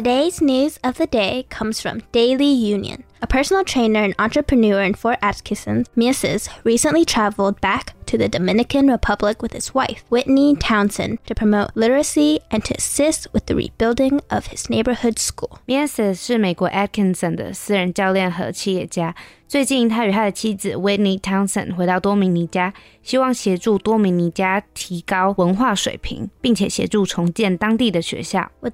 Today's news of the day comes from Daily Union. A personal trainer and entrepreneur in Fort Atkinson, Mieses, recently traveled back to the Dominican Republic with his wife, Whitney Townsend, to promote literacy and to assist with the rebuilding of his neighborhood school. Mieses 是美国 Atkinson 的私人教练和企业家。最近，他与他的妻子 Whitney Townsend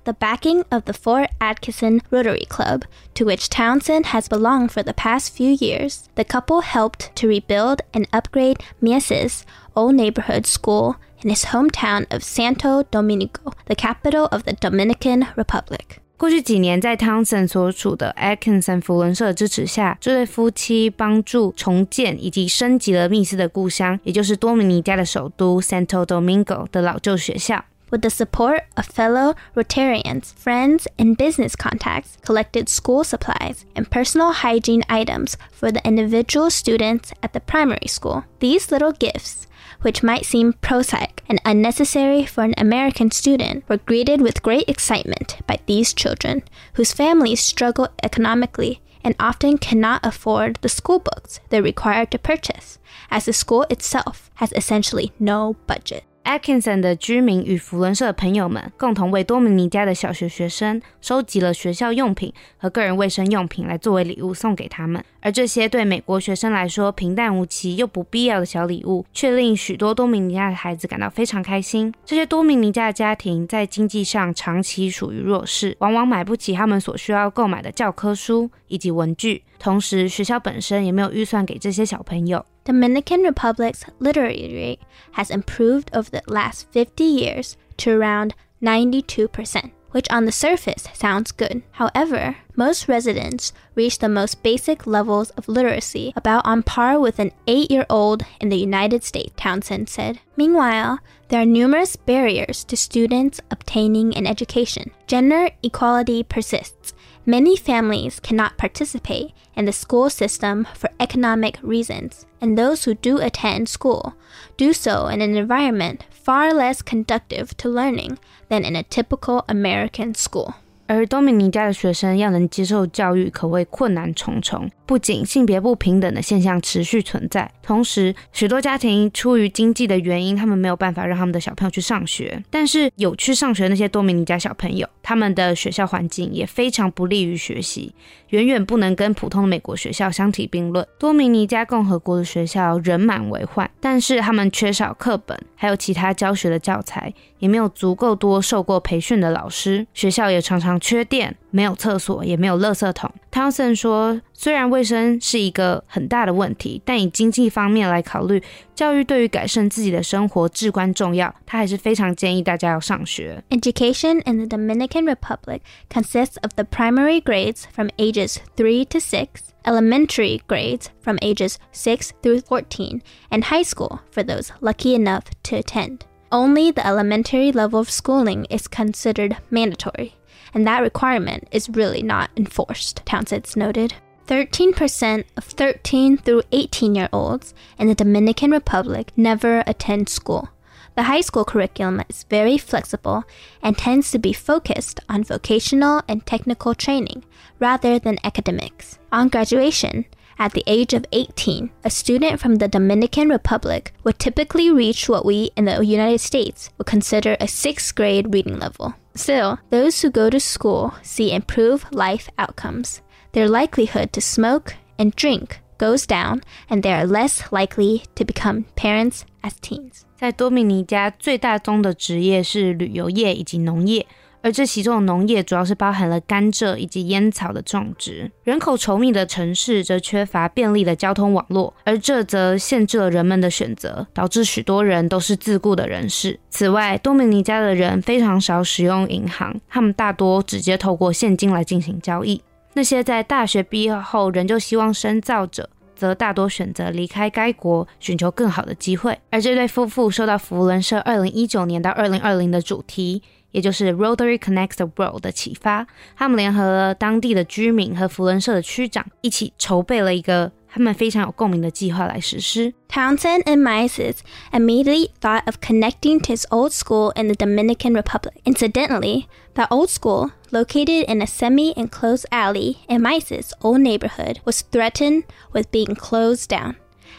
the backing of the Fort Atkinson Rotary Club, to which Townsend has belonged for the past few years, the couple helped to rebuild and upgrade Mieses Flores Old Neighborhood School in his hometown of Santo Domingo, the capital of the Dominican Republic. 过去几年，在汤森所处的 Atkinson 扶轮社支持下，这对夫妻帮助重建以及升级了密斯的故乡，也就是多米尼加的首都 Santo Domingo 的老旧学校。With the support of fellow Rotarians, friends, and business contacts, collected school supplies and personal hygiene items for the individual students at the primary school. These little gifts which might seem prosaic and unnecessary for an American student, were greeted with great excitement by these children, whose families struggle economically and often cannot afford the school books they're required to purchase, as the school itself has essentially no budget. Atkinson 的居民与福伦社的朋友们共同为多米尼加的小学学生收集了学校用品和个人卫生用品来作为礼物送给他们。而这些对美国学生来说平淡无奇又不必要的小礼物，却令许多多米尼加的孩子感到非常开心。这些多米尼加的家庭在经济上长期属于弱势，往往买不起他们所需要购买的教科书以及文具。同时，学校本身也没有预算给这些小朋友。Dominican Republic's literacy rate has improved over the last 50 years to around 92%, which on the surface sounds good. However, most residents reach the most basic levels of literacy about on par with an eight year old in the United States, Townsend said. Meanwhile, there are numerous barriers to students obtaining an education. Gender equality persists Many families cannot participate in the school system for economic reasons, and those who do attend school do so in an environment far less conducive to learning than in a typical American school. 而多米尼加的学生要能接受教育，可谓困难重重。不仅性别不平等的现象持续存在，同时许多家庭出于经济的原因，他们没有办法让他们的小朋友去上学。但是有去上学那些多米尼加小朋友，他们的学校环境也非常不利于学习，远远不能跟普通的美国学校相提并论。多米尼加共和国的学校人满为患，但是他们缺少课本，还有其他教学的教材，也没有足够多受过培训的老师，学校也常常缺电。没有厕所，也没有垃圾桶。Townsend 说，虽然卫生是一个很大的问题，但以经济方面来考虑，教育对于改善自己的生活至关重要。他还是非常建议大家要上学。Education in the Dominican Republic consists of the primary grades from ages 3 to 6, elementary grades from ages 6 through 14, and high school for those lucky enough to attend. Only the elementary level of schooling is considered mandatory and that requirement is really not enforced, Townsend noted. 13% of 13 through 18 year olds in the Dominican Republic never attend school. The high school curriculum is very flexible and tends to be focused on vocational and technical training rather than academics. On graduation, at the age of 18, a student from the Dominican Republic would typically reach what we in the United States would consider a sixth grade reading level. Still, those who go to school see improved life outcomes. Their likelihood to smoke and drink goes down, and they are less likely to become parents as teens. 在多米尼加，最大宗的职业是旅游业以及农业。 而这其中的农业主要是包含了甘蔗以及烟草的种植。人口稠密的城市则缺乏便利的交通网络，而这则限制了人们的选择，导致许多人都是自雇的人士。此外，多米尼加的人非常少使用银行，他们大多直接透过现金来进行交易。那些在大学毕业后仍旧希望深造者，则大多选择离开该国，寻求更好的机会。而这对夫妇受到福伦社二零一九年到二零二零的主题。也就是 Rotary Connects the World 的启发，他们联合了当地的居民和扶轮社的区长，一起筹备了一个他们非常有共鸣的计划来实施。Townsend and Mieses immediately thought of connecting to his old school in the Dominican Republic. Incidentally, the old school, located in a semi-enclosed alley in Mieses' old neighborhood, was threatened with being closed down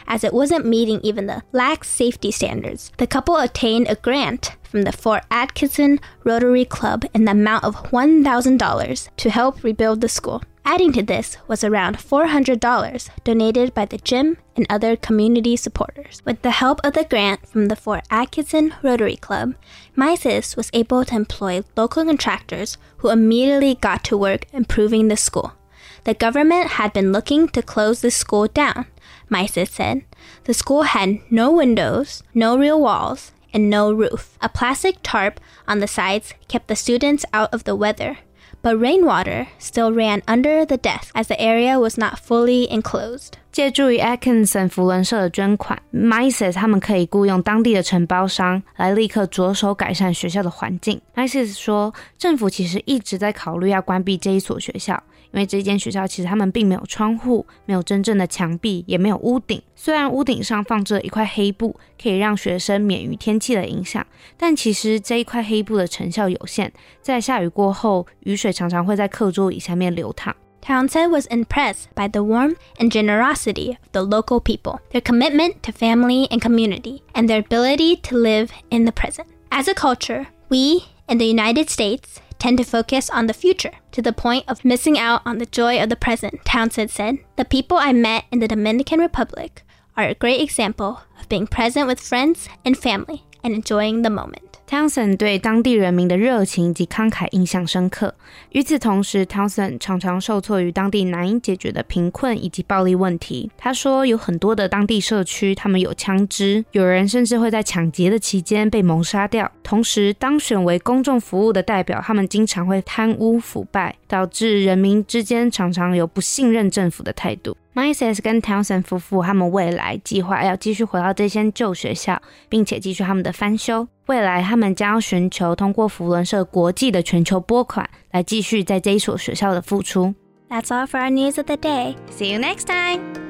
as it wasn't meeting even the lax safety standards. The couple obtained a grant from the Fort Atkinson Rotary Club in the amount of $1,000 to help rebuild the school. Adding to this was around $400 donated by the gym and other community supporters. With the help of the grant from the Fort Atkinson Rotary Club, Mieses was able to employ local contractors who immediately got to work improving the school. The government had been looking to close the school down, Mieses said. The school had no windows, no real walls, and no roof. A plastic tarp on the sides kept the students out of the weather, but rainwater still ran under the desk as the area was not fully enclosed. 借助于 Atkinson 福伦社的捐款，Mises 他们可以雇佣当地的承包商来立刻着手改善学校的环境。Mises 说，政府其实一直在考虑要关闭这一所学校，因为这间学校其实他们并没有窗户，没有真正的墙壁，也没有屋顶。虽然屋顶上放着一块黑布，可以让学生免于天气的影响，但其实这一块黑布的成效有限。在下雨过后，雨水常常会在课桌椅下面流淌。Townsend was impressed by the warmth and generosity of the local people, their commitment to family and community, and their ability to live in the present. As a culture, we in the United States tend to focus on the future to the point of missing out on the joy of the present, Townsend said. The people I met in the Dominican Republic are a great example of being present with friends and family enjoying the moment. Townsend 对当地人民的热情以及慷慨印象深刻。与此同时，Townsend 常常受挫于当地难以解决的贫困以及暴力问题。他说，有很多的当地社区，他们有枪支，有人甚至会在抢劫的期间被谋杀掉。同时，当选为公众服务的代表，他们经常会贪污腐败，导致人民之间常常有不信任政府的态度。Mises 跟 Townsend 夫妇，他们未来计划要继续回到这间旧学校，并且继续他们的翻修。未来他们将要寻求通过福伦社国际的全球拨款，来继续在这一所学校的付出。That's all for our news of the day. See you next time.